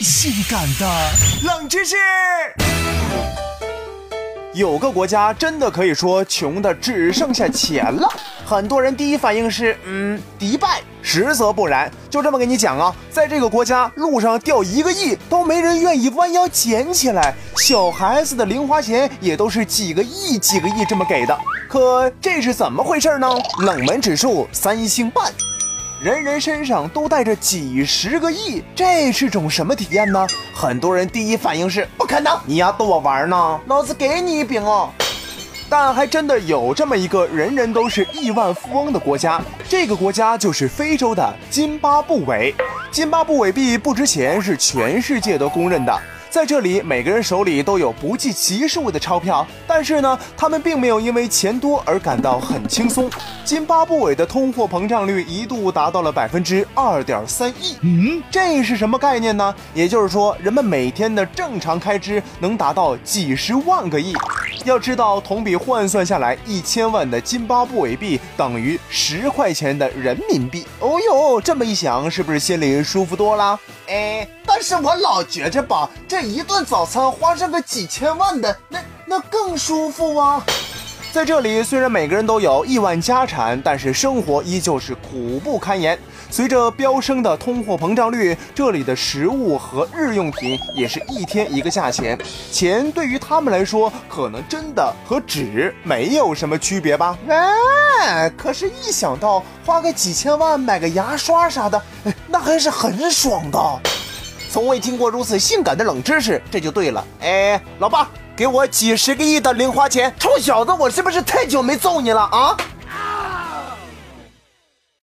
性感的冷知识。有个国家真的可以说穷的只剩下钱了，很多人第一反应是，嗯，迪拜。实则不然，就这么跟你讲啊，在这个国家，路上掉一个亿都没人愿意弯腰捡起来，小孩子的零花钱也都是几个亿、几个亿这么给的。可这是怎么回事呢？冷门指数三星半。人人身上都带着几十个亿，这是种什么体验呢？很多人第一反应是不可能，你丫逗我玩呢？老子给你一饼哦！但还真的有这么一个人人都是亿万富翁的国家，这个国家就是非洲的津巴布韦。津巴布韦币不值钱是全世界都公认的。在这里，每个人手里都有不计其数的钞票，但是呢，他们并没有因为钱多而感到很轻松。津巴布韦的通货膨胀率一度达到了百分之二点三一，嗯，这是什么概念呢？也就是说，人们每天的正常开支能达到几十万个亿。要知道，同比换算下来，一千万的津巴布韦币等于十块钱的人民币。哦哟，这么一想，是不是心里舒服多了？哎，但是我老觉着吧，这一顿早餐花上个几千万的，那那更舒服啊。在这里，虽然每个人都有亿万家产，但是生活依旧是苦不堪言。随着飙升的通货膨胀率，这里的食物和日用品也是一天一个价钱。钱对于他们来说，可能真的和纸没有什么区别吧？哎，可是，一想到花个几千万买个牙刷啥的，那还是很爽的。从未听过如此性感的冷知识，这就对了。哎，老爸。给我几十个亿的零花钱，臭小子，我是不是太久没揍你了啊？